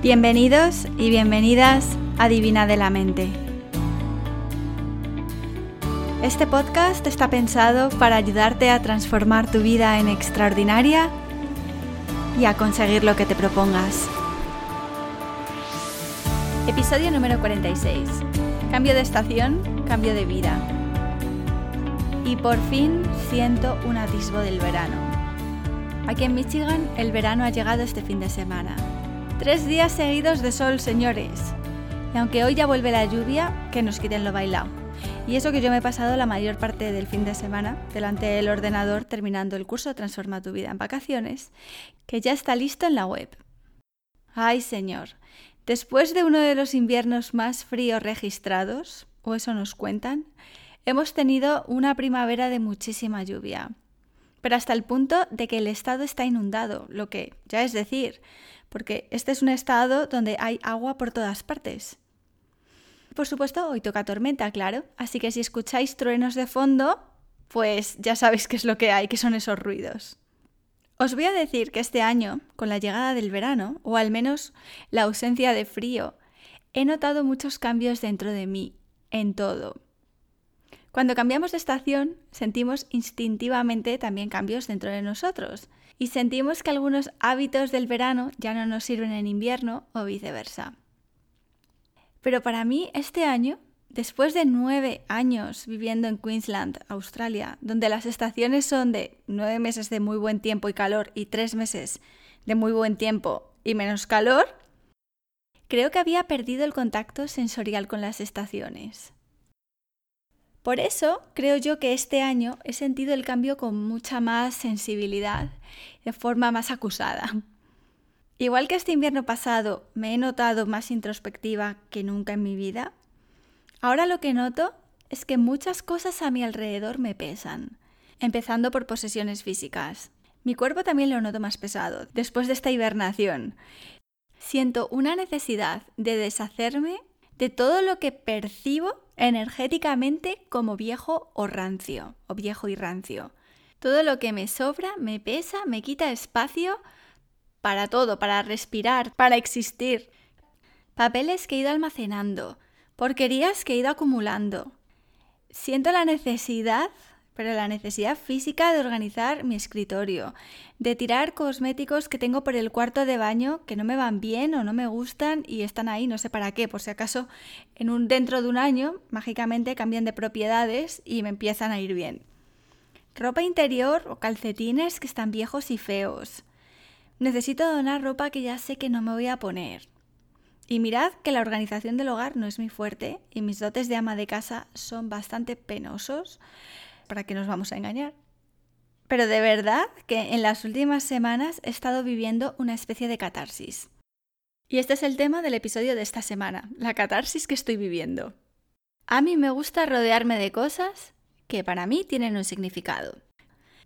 Bienvenidos y bienvenidas a Divina de la Mente. Este podcast está pensado para ayudarte a transformar tu vida en extraordinaria y a conseguir lo que te propongas. Episodio número 46. Cambio de estación, cambio de vida. Y por fin siento un atisbo del verano. Aquí en Michigan el verano ha llegado este fin de semana Tres días seguidos de sol, señores. Y aunque hoy ya vuelve la lluvia, que nos quiten lo bailado. Y eso que yo me he pasado la mayor parte del fin de semana delante del ordenador terminando el curso Transforma tu vida en vacaciones, que ya está listo en la web. Ay, señor, después de uno de los inviernos más fríos registrados, o eso nos cuentan, hemos tenido una primavera de muchísima lluvia. Pero hasta el punto de que el estado está inundado, lo que ya es decir, porque este es un estado donde hay agua por todas partes. Por supuesto, hoy toca tormenta, claro, así que si escucháis truenos de fondo, pues ya sabéis qué es lo que hay, que son esos ruidos. Os voy a decir que este año, con la llegada del verano, o al menos la ausencia de frío, he notado muchos cambios dentro de mí, en todo. Cuando cambiamos de estación, sentimos instintivamente también cambios dentro de nosotros y sentimos que algunos hábitos del verano ya no nos sirven en invierno o viceversa. Pero para mí este año, después de nueve años viviendo en Queensland, Australia, donde las estaciones son de nueve meses de muy buen tiempo y calor y tres meses de muy buen tiempo y menos calor, creo que había perdido el contacto sensorial con las estaciones. Por eso creo yo que este año he sentido el cambio con mucha más sensibilidad, de forma más acusada. Igual que este invierno pasado me he notado más introspectiva que nunca en mi vida, ahora lo que noto es que muchas cosas a mi alrededor me pesan, empezando por posesiones físicas. Mi cuerpo también lo noto más pesado, después de esta hibernación. Siento una necesidad de deshacerme de todo lo que percibo energéticamente como viejo o rancio, o viejo y rancio. Todo lo que me sobra, me pesa, me quita espacio para todo, para respirar, para existir. Papeles que he ido almacenando, porquerías que he ido acumulando. Siento la necesidad pero la necesidad física de organizar mi escritorio, de tirar cosméticos que tengo por el cuarto de baño que no me van bien o no me gustan y están ahí no sé para qué, por si acaso en un dentro de un año mágicamente cambian de propiedades y me empiezan a ir bien. Ropa interior o calcetines que están viejos y feos. Necesito donar ropa que ya sé que no me voy a poner. Y mirad que la organización del hogar no es mi fuerte y mis dotes de ama de casa son bastante penosos, ¿para qué nos vamos a engañar? Pero de verdad que en las últimas semanas he estado viviendo una especie de catarsis. Y este es el tema del episodio de esta semana, la catarsis que estoy viviendo. A mí me gusta rodearme de cosas que para mí tienen un significado.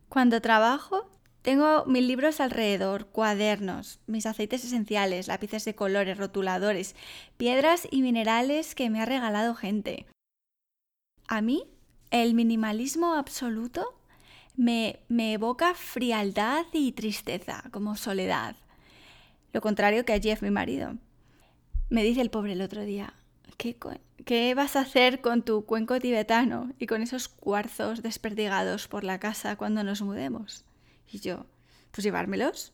Cuando trabajo, tengo mil libros alrededor, cuadernos, mis aceites esenciales, lápices de colores, rotuladores, piedras y minerales que me ha regalado gente. A mí el minimalismo absoluto me, evoca frialdad y tristeza, como soledad. Lo contrario que a Jeff, mi marido. Me dice el pobre el otro día, ¿qué, ¿qué vas a hacer con tu cuenco tibetano y con esos cuarzos desperdigados por la casa cuando nos mudemos? Y yo, pues llevármelos.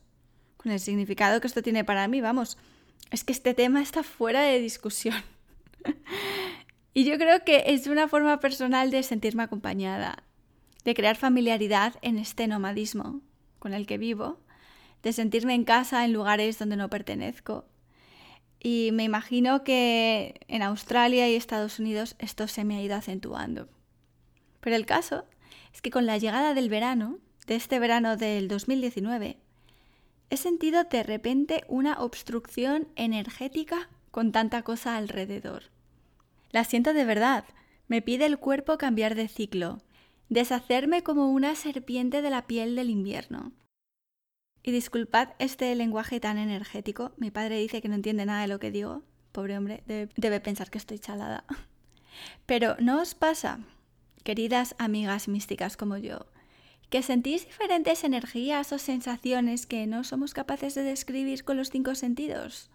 Con el significado que esto tiene para mí, vamos, es que este tema está fuera de discusión. Y yo creo que es una forma personal de sentirme acompañada, de crear familiaridad en este nomadismo con el que vivo, de sentirme en casa en lugares donde no pertenezco. Y me imagino que en Australia y Estados Unidos esto se me ha ido acentuando. Pero el caso es que con la llegada del verano, de este verano del 2019, he sentido de repente una obstrucción energética con tanta cosa alrededor. La siento de verdad. Me pide el cuerpo cambiar de ciclo, deshacerme como una serpiente de la piel del invierno. Y disculpad este lenguaje tan energético. Mi padre dice que no entiende nada de lo que digo. Pobre hombre, debe, pensar que estoy chalada. Pero ¿no os pasa, queridas amigas místicas como yo, que sentís diferentes energías o sensaciones que no somos capaces de describir con los cinco sentidos?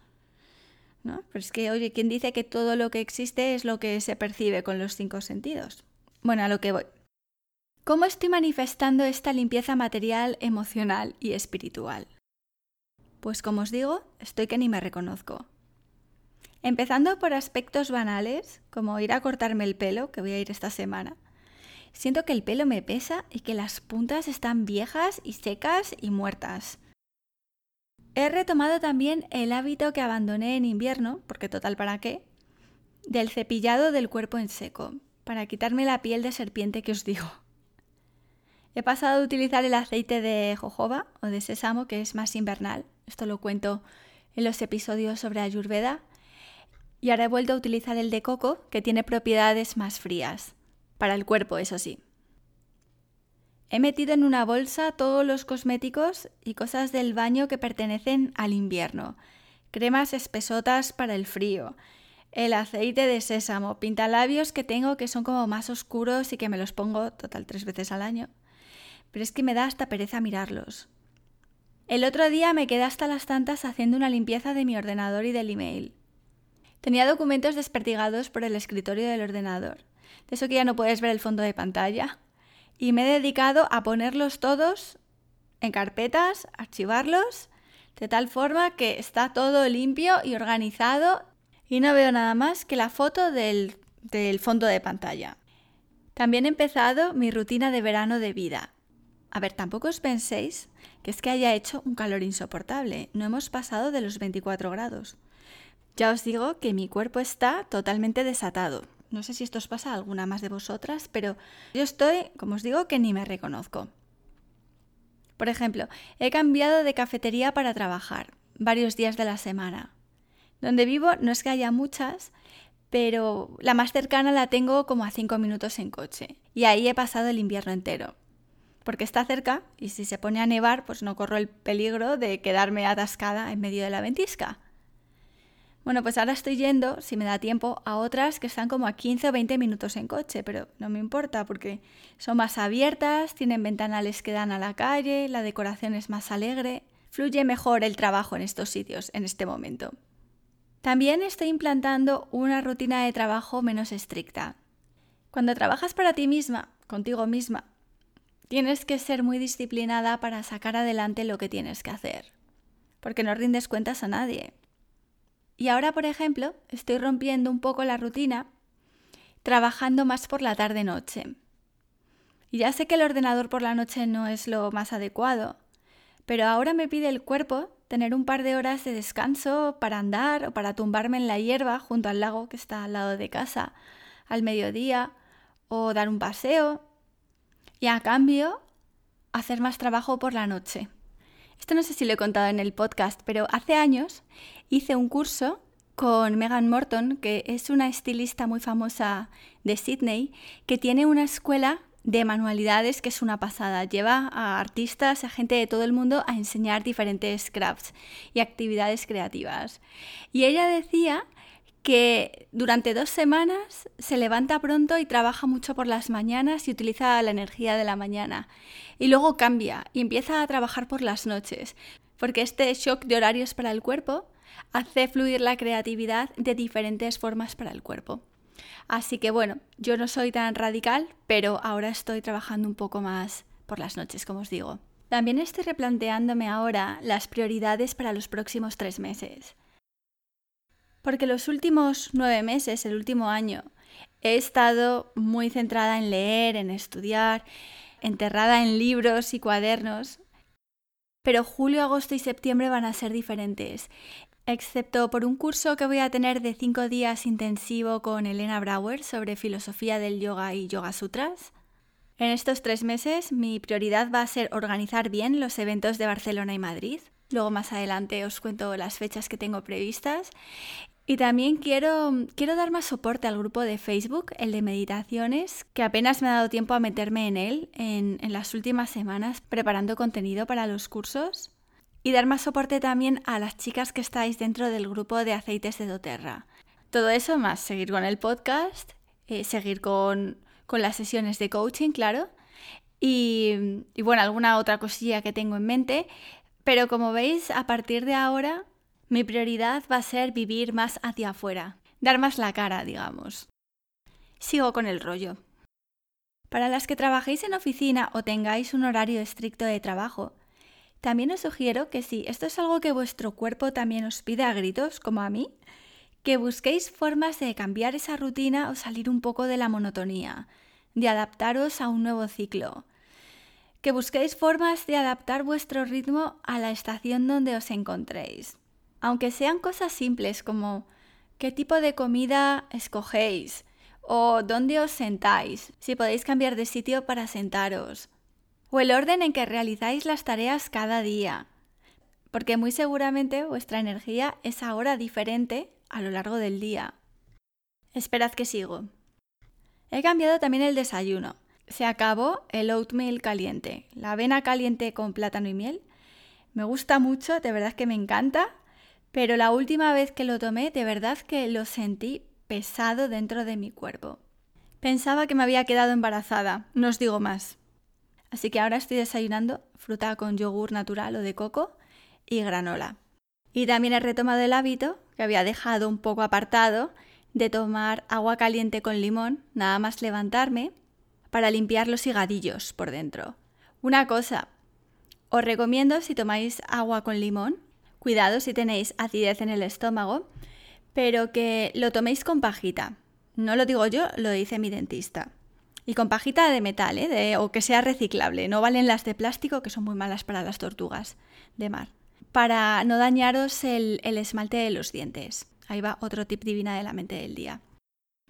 Pero es que, oye, ¿quién dice que todo lo que existe es lo que se percibe con los cinco sentidos? Bueno, a lo que voy. ¿Cómo estoy manifestando esta limpieza material, emocional y espiritual? Pues como os digo, estoy que ni me reconozco. Empezando por aspectos banales, como ir a cortarme el pelo, que voy a ir esta semana. Siento que el pelo me pesa y que las puntas están viejas y secas y muertas. He retomado también el hábito que abandoné en invierno, porque total para qué, del cepillado del cuerpo en seco, para quitarme la piel de serpiente que os digo. He pasado a utilizar el aceite de jojoba o de sésamo, que es más invernal. Esto lo cuento en los episodios sobre Ayurveda. Y ahora he vuelto a utilizar el de coco, que tiene propiedades más frías. Para el cuerpo, eso sí. He metido en una bolsa todos los cosméticos y cosas del baño que pertenecen al invierno. Cremas espesotas para el frío. El aceite de sésamo, pintalabios que tengo que son como más oscuros y que me los pongo total tres veces al año pero es que me da hasta pereza mirarlos. El otro día me quedé hasta las tantas haciendo una limpieza de mi ordenador y del email. Tenía documentos desperdigados por el escritorio del ordenador, de eso que ya no puedes ver el fondo de pantalla, y me he dedicado a ponerlos todos en carpetas, archivarlos, de tal forma que está todo limpio y organizado y no veo nada más que la foto del, del fondo de pantalla. También he empezado mi rutina de verano de vida, a ver, tampoco os penséis que es que haya hecho un calor insoportable. No hemos pasado de los 24 grados. Ya os digo que mi cuerpo está totalmente desatado. No sé si esto os pasa a alguna más de vosotras, pero yo estoy, como os digo, que ni me reconozco. Por ejemplo, he cambiado de cafetería para trabajar varios días de la semana. Donde vivo no es que haya muchas, pero la más cercana la tengo como a 5 minutos en coche. Y ahí he pasado el invierno entero porque está cerca y si se pone a nevar, pues no corro el peligro de quedarme atascada en medio de la ventisca. Bueno, pues ahora estoy yendo, si me da tiempo, a otras que están como a 15 o 20 minutos en coche, pero no me importa porque son más abiertas, tienen ventanales que dan a la calle, la decoración es más alegre, fluye mejor el trabajo en estos sitios en este momento. También estoy implantando una rutina de trabajo menos estricta. Cuando trabajas para ti misma, contigo misma, Tienes que ser muy disciplinada para sacar adelante lo que tienes que hacer, porque no rindes cuentas a nadie. Y ahora, por ejemplo, estoy rompiendo un poco la rutina, trabajando más por la tarde-noche. Y ya sé que el ordenador por la noche no es lo más adecuado, pero ahora me pide el cuerpo tener un par de horas de descanso para andar o para tumbarme en la hierba junto al lago que está al lado de casa al mediodía o dar un paseo y a cambio hacer más trabajo por la noche. Esto no sé si lo he contado en el podcast, pero hace años hice un curso con Megan Morton, que es una estilista muy famosa de Sydney, que tiene una escuela de manualidades que es una pasada. Lleva a artistas, a gente de todo el mundo a enseñar diferentes crafts y actividades creativas. Y ella decía que durante dos semanas se levanta pronto y trabaja mucho por las mañanas y utiliza la energía de la mañana. Y luego cambia y empieza a trabajar por las noches, porque este shock de horarios para el cuerpo hace fluir la creatividad de diferentes formas para el cuerpo. Así que bueno, yo no soy tan radical, pero ahora estoy trabajando un poco más por las noches, como os digo. También estoy replanteándome ahora las prioridades para los próximos tres meses. Porque los últimos nueve meses, el último año, he estado muy centrada en leer, en estudiar, enterrada en libros y cuadernos. Pero julio, agosto y septiembre van a ser diferentes, excepto por un curso que voy a tener de cinco días intensivo con Elena Brauer sobre filosofía del yoga y yoga sutras. En estos tres meses mi prioridad va a ser organizar bien los eventos de Barcelona y Madrid. Luego más adelante os cuento las fechas que tengo previstas y también quiero, quiero dar más soporte al grupo de Facebook, el de meditaciones, que apenas me ha dado tiempo a meterme en él en, en las últimas semanas preparando contenido para los cursos. Y dar más soporte también a las chicas que estáis dentro del grupo de aceites de doTERRA. Todo eso más seguir con el podcast, eh, seguir con, con, las sesiones de coaching, claro. Y, y bueno, alguna otra cosilla que tengo en mente. Pero como veis, a partir de ahora Mi prioridad va a ser vivir más hacia afuera, dar más la cara, digamos. Sigo con el rollo. Para las que trabajéis en oficina o tengáis un horario estricto de trabajo, también os sugiero que si esto es algo que vuestro cuerpo también os pide a gritos, como a mí, que busquéis formas de cambiar esa rutina o salir un poco de la monotonía, de adaptaros a un nuevo ciclo. Que busquéis formas de adaptar vuestro ritmo a la estación donde os encontréis. Aunque sean cosas simples como qué tipo de comida escogéis o dónde os sentáis, si podéis cambiar de sitio para sentaros, o el orden en que realizáis las tareas cada día, porque muy seguramente vuestra energía es ahora diferente a lo largo del día. Esperad que sigo. He cambiado también el desayuno. Se acabó el oatmeal caliente, la avena caliente con plátano y miel. Me gusta mucho, de verdad que me encanta, pero la última vez que lo tomé, de verdad que lo sentí pesado dentro de mi cuerpo. Pensaba que me había quedado embarazada, no os digo más. Así que ahora estoy desayunando fruta con yogur natural o de coco y granola. Y también he retomado el hábito, que había dejado un poco apartado, de tomar agua caliente con limón, nada más levantarme, para limpiar los higadillos por dentro. Una cosa, os recomiendo si tomáis agua con limón, cuidado si tenéis acidez en el estómago, pero que lo toméis con pajita. No lo digo yo, lo dice mi dentista. Y con pajita de metal, ¿eh? o que sea reciclable. No valen las de plástico, que son muy malas para las tortugas de mar. Para no dañaros el, el esmalte de los dientes. Ahí va otro tip divina de la mente del día.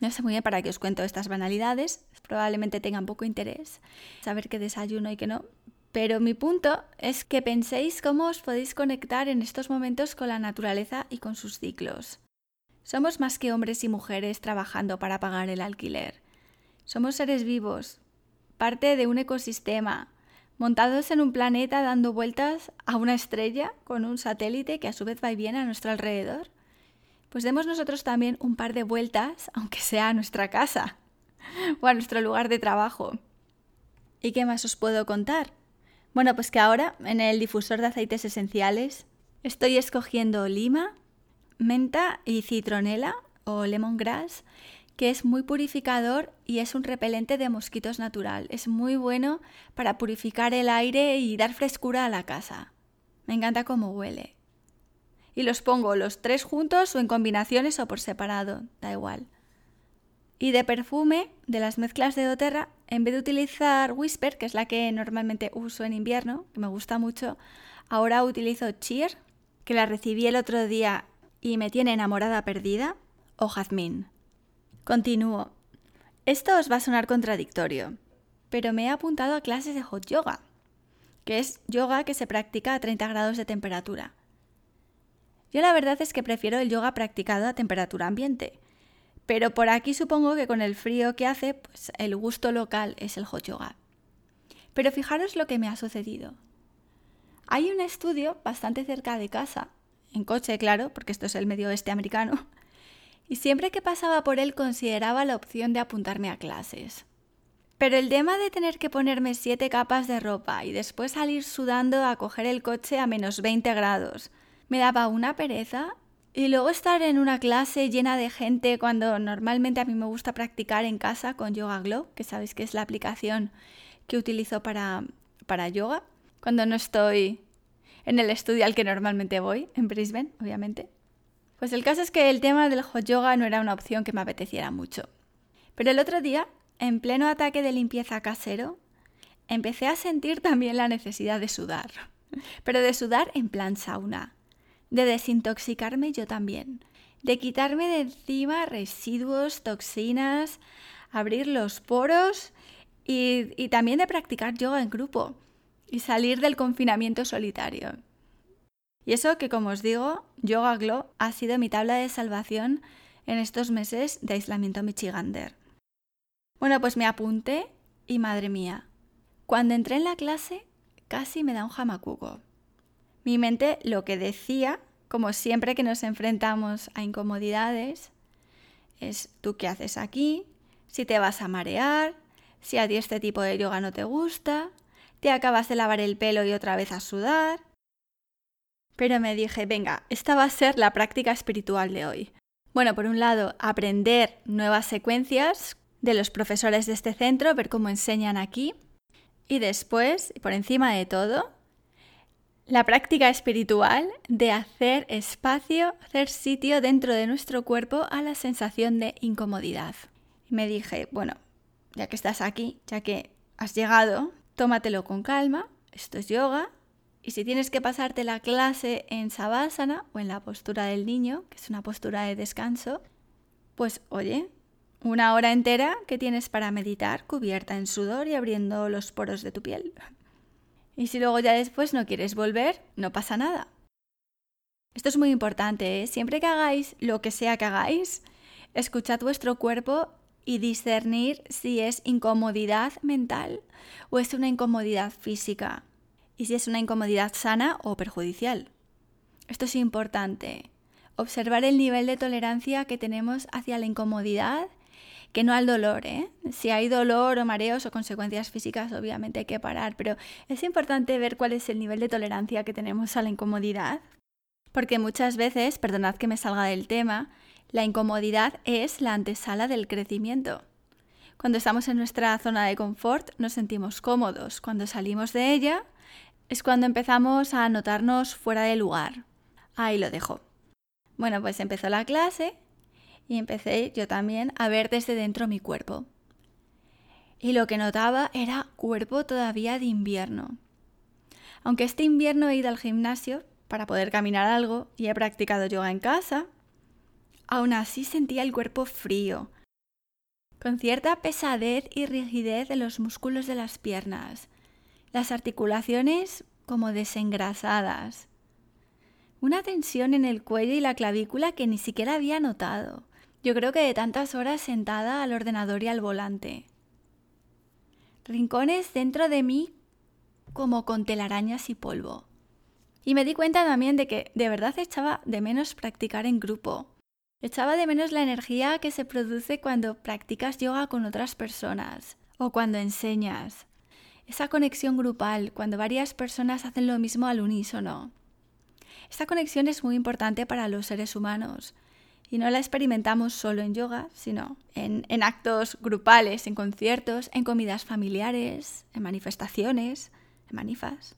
No sé muy bien para qué os cuento estas banalidades. Probablemente tengan poco interés saber qué desayuno y qué no. Pero mi punto es que penséis cómo os podéis conectar en estos momentos con la naturaleza y con sus ciclos. Somos más que hombres y mujeres trabajando para pagar el alquiler. Somos seres vivos, parte de un ecosistema, montados en un planeta dando vueltas a una estrella con un satélite que a su vez va y viene a nuestro alrededor. Pues demos nosotros también un par de vueltas, aunque sea a nuestra casa o a nuestro lugar de trabajo. ¿Y qué más os puedo contar? Bueno, pues que ahora en el difusor de aceites esenciales estoy escogiendo lima, menta y citronela o lemongrass, que es muy purificador y es un repelente de mosquitos natural. Es muy bueno para purificar el aire y dar frescura a la casa. Me encanta cómo huele. Y los pongo los tres juntos o en combinaciones o por separado, da igual. Y de perfume, de las mezclas de doTERRA, en vez de utilizar Whisper, que es la que normalmente uso en invierno, que me gusta mucho, ahora utilizo Cheer, que la recibí el otro día y me tiene enamorada perdida, o jazmín. Continúo. Esto os va a sonar contradictorio, pero me he apuntado a clases de hot yoga, que es yoga que se practica a 30 grados de temperatura. Yo la verdad es que prefiero el yoga practicado a temperatura ambiente, pero por aquí supongo que con el frío que hace, pues el gusto local es el hot yoga. Pero fijaros lo que me ha sucedido. Hay un estudio bastante cerca de casa en coche, claro, porque esto es el medio oeste americano, y siempre que pasaba por él consideraba la opción de apuntarme a clases. Pero el tema de tener que ponerme siete capas de ropa y después salir sudando a coger el coche a menos 20 grados me daba una pereza y luego estar en una clase llena de gente cuando normalmente a mí me gusta practicar en casa con Yoga Glow, que sabéis que es la aplicación que utilizo para, para yoga, cuando no estoy en el estudio al que normalmente voy, en Brisbane, obviamente. Pues el caso es que el tema del hot yoga no era una opción que me apeteciera mucho. Pero el otro día, en pleno ataque de limpieza casero, empecé a sentir también la necesidad de sudar. Pero de sudar en plan sauna. De desintoxicarme yo también. De quitarme de encima residuos, toxinas, abrir los poros y, y también de practicar yoga en grupo y salir del confinamiento solitario. Y eso que, como os digo, Yoga Glow ha sido mi tabla de salvación en estos meses de aislamiento michigander. Bueno, pues me apunté y madre mía, cuando entré en la clase casi me da un jamacuco. Mi mente lo que decía, como siempre que nos enfrentamos a incomodidades, es tú qué haces aquí, si te vas a marear, si a ti este tipo de yoga no te gusta, te acabas de lavar el pelo y otra vez a sudar. Pero me dije, venga, esta va a ser la práctica espiritual de hoy. Bueno, por un lado, aprender nuevas secuencias de los profesores de este centro, ver cómo enseñan aquí. Y después, por encima de todo, la práctica espiritual de hacer espacio, hacer sitio dentro de nuestro cuerpo a la sensación de incomodidad. Y me dije, bueno, ya que estás aquí, ya que has llegado, tómatelo con calma, esto es yoga, y si tienes que pasarte la clase en Savasana o en la postura del niño, que es una postura de descanso, pues oye, una hora entera que tienes para meditar cubierta en sudor y abriendo los poros de tu piel. Y si luego ya después no quieres volver, no pasa nada. Esto es muy importante, ¿eh? siempre que hagáis lo que sea que hagáis, escuchad vuestro cuerpo y discernir si es incomodidad mental o es una incomodidad física y si es una incomodidad sana o perjudicial. Esto es importante. Observar el nivel de tolerancia que tenemos hacia la incomodidad que no al dolor. ¿eh? Si hay dolor o mareos o consecuencias físicas, obviamente hay que parar, pero es importante ver cuál es el nivel de tolerancia que tenemos a la incomodidad, porque muchas veces, perdonad que me salga del tema, la incomodidad es la antesala del crecimiento. Cuando estamos en nuestra zona de confort nos sentimos cómodos. Cuando salimos de ella es cuando empezamos a notarnos fuera de lugar. Ahí lo dejo. Bueno, pues empezó la clase y empecé yo también a ver desde dentro mi cuerpo. Y lo que notaba era cuerpo todavía de invierno. Aunque este invierno he ido al gimnasio para poder caminar algo y he practicado yoga en casa, aún así sentía el cuerpo frío, con cierta pesadez y rigidez de los músculos de las piernas, las articulaciones como desengrasadas, una tensión en el cuello y la clavícula que ni siquiera había notado, yo creo que de tantas horas sentada al ordenador y al volante. Rincones dentro de mí como con telarañas y polvo. Y me di cuenta también de que de verdad echaba de menos practicar en grupo. Echaba de menos la energía que se produce cuando practicas yoga con otras personas o cuando enseñas. Esa conexión grupal, cuando varias personas hacen lo mismo al unísono. Esta conexión es muy importante para los seres humanos y no la experimentamos solo en yoga, sino en, en, actos grupales, en conciertos, en comidas familiares, en manifestaciones, en manifas.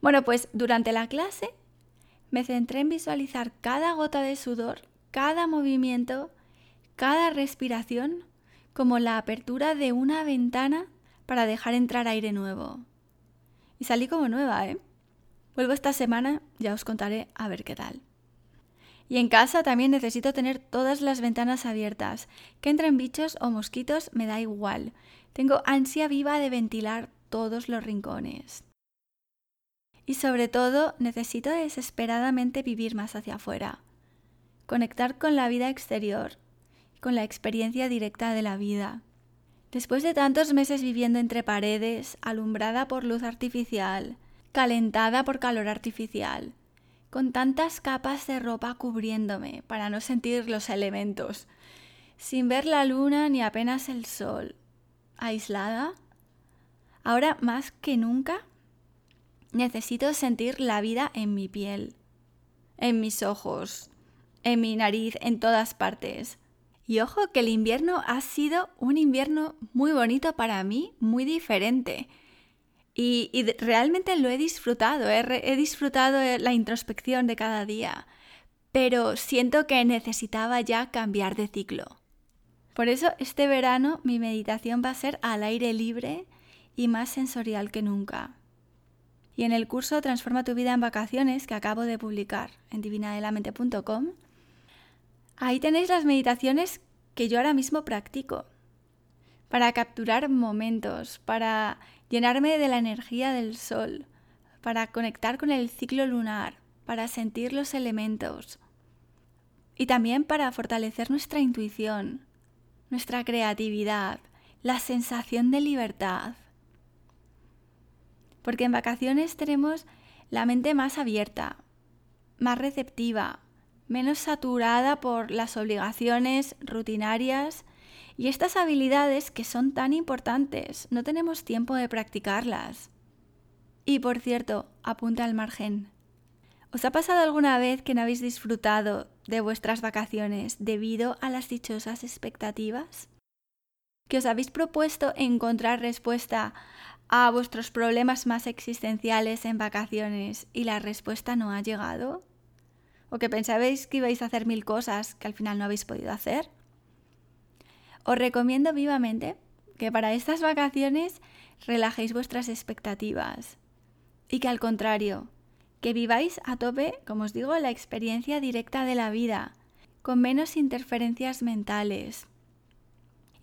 Bueno, pues durante la clase me centré en visualizar cada gota de sudor, cada movimiento, cada respiración como la apertura de una ventana para dejar entrar aire nuevo. Y salí como nueva, ¿eh? Vuelvo esta semana, ya os contaré a ver qué tal. Y en casa también necesito tener todas las ventanas abiertas. Que entren bichos o mosquitos me da igual. Tengo ansia viva de ventilar todos los rincones. Y sobre todo necesito desesperadamente vivir más hacia afuera. Conectar con la vida exterior, con la experiencia directa de la vida. Después de tantos meses viviendo entre paredes, alumbrada por luz artificial, calentada por calor artificial, con tantas capas de ropa cubriéndome para no sentir los elementos, sin ver la luna ni apenas el sol, aislada, ahora más que nunca necesito sentir la vida en mi piel, en mis ojos, en mi nariz, en todas partes. Y ojo que el invierno ha sido un invierno muy bonito para mí, muy diferente. Y, realmente lo he disfrutado, he disfrutado la introspección de cada día, pero siento que necesitaba ya cambiar de ciclo. Por eso este verano mi meditación va a ser al aire libre y más sensorial que nunca. Y en el curso Transforma tu vida en vacaciones que acabo de publicar en divinadelamente.com, ahí tenéis las meditaciones que yo ahora mismo practico para capturar momentos, para llenarme de la energía del sol, para conectar con el ciclo lunar, para sentir los elementos y también para fortalecer nuestra intuición, nuestra creatividad, la sensación de libertad. Porque en vacaciones tenemos la mente más abierta, más receptiva, menos saturada por las obligaciones rutinarias y estas habilidades que son tan importantes, no tenemos tiempo de practicarlas. Y por cierto, apunta al margen. ¿Os ha pasado alguna vez que no habéis disfrutado de vuestras vacaciones debido a las dichosas expectativas? ¿Que os habéis propuesto encontrar respuesta a vuestros problemas más existenciales en vacaciones y la respuesta no ha llegado? ¿O que pensabais que ibais a hacer mil cosas que al final no habéis podido hacer? Os recomiendo vivamente que para estas vacaciones relajéis vuestras expectativas y que al contrario, que viváis a tope, como os digo, la experiencia directa de la vida, con menos interferencias mentales.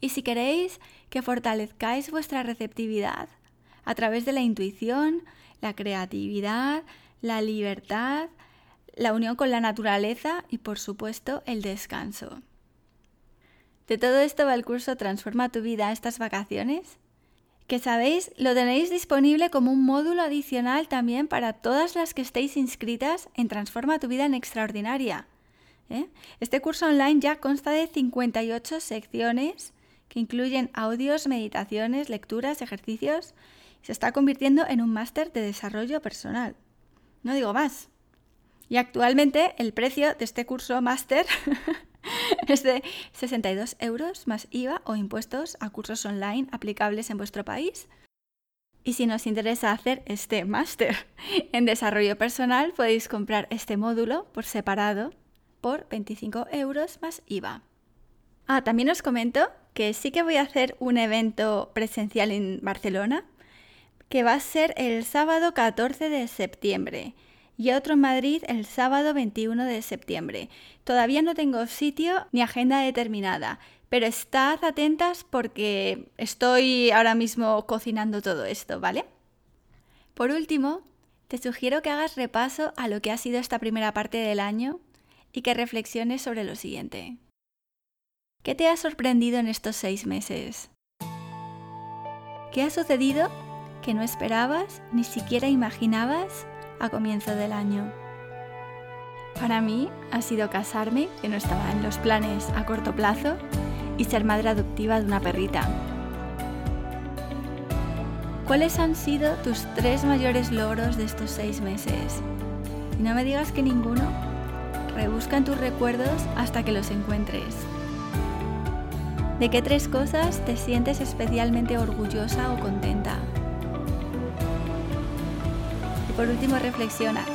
Y si queréis que fortalezcáis vuestra receptividad a través de la intuición, la creatividad, la libertad, la unión con la naturaleza y por supuesto el descanso. De todo esto va el curso Transforma tu vida estas vacaciones que sabéis, lo tenéis disponible como un módulo adicional también para todas las que estéis inscritas en Transforma tu vida en Extraordinaria. ¿eh? Este curso online ya consta de 58 secciones que incluyen audios, meditaciones, lecturas, ejercicios. Y se está convirtiendo en un máster de desarrollo personal. No digo más. Y actualmente el precio de este curso máster es de 62 euros más IVA o impuestos a cursos online aplicables en vuestro país. Y si nos interesa hacer este máster en desarrollo personal, podéis comprar este módulo por separado por 25 euros más IVA. Ah, también os comento que sí que voy a hacer un evento presencial en Barcelona, que va a ser el sábado 14 de septiembre y otro en Madrid el sábado 21 de septiembre. Todavía no tengo sitio ni agenda determinada, pero estad atentas porque estoy ahora mismo cocinando todo esto, ¿vale? Por último, te sugiero que hagas repaso a lo que ha sido esta primera parte del año y que reflexiones sobre lo siguiente. ¿Qué te ha sorprendido en estos seis meses? ¿Qué ha sucedido que no esperabas ni siquiera imaginabas a comienzo del año. Para mí ha sido casarme, que no estaba en los planes a corto plazo, y ser madre adoptiva de una perrita. ¿Cuáles han sido tus tres mayores logros de estos seis meses? Y no me digas que ninguno. Rebusca en tus recuerdos hasta que los encuentres. ¿De qué tres cosas te sientes especialmente orgullosa o contenta? Por último reflexiona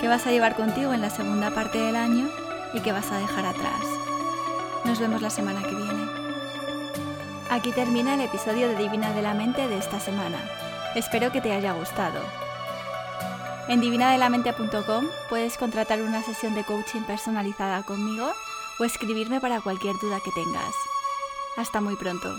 qué vas a llevar contigo en la segunda parte del año y qué vas a dejar atrás. Nos vemos la semana que viene. Aquí termina el episodio de Divina de la Mente de esta semana. Espero que te haya gustado. En divinadelamente.com puedes contratar una sesión de coaching personalizada conmigo o escribirme para cualquier duda que tengas. Hasta muy pronto.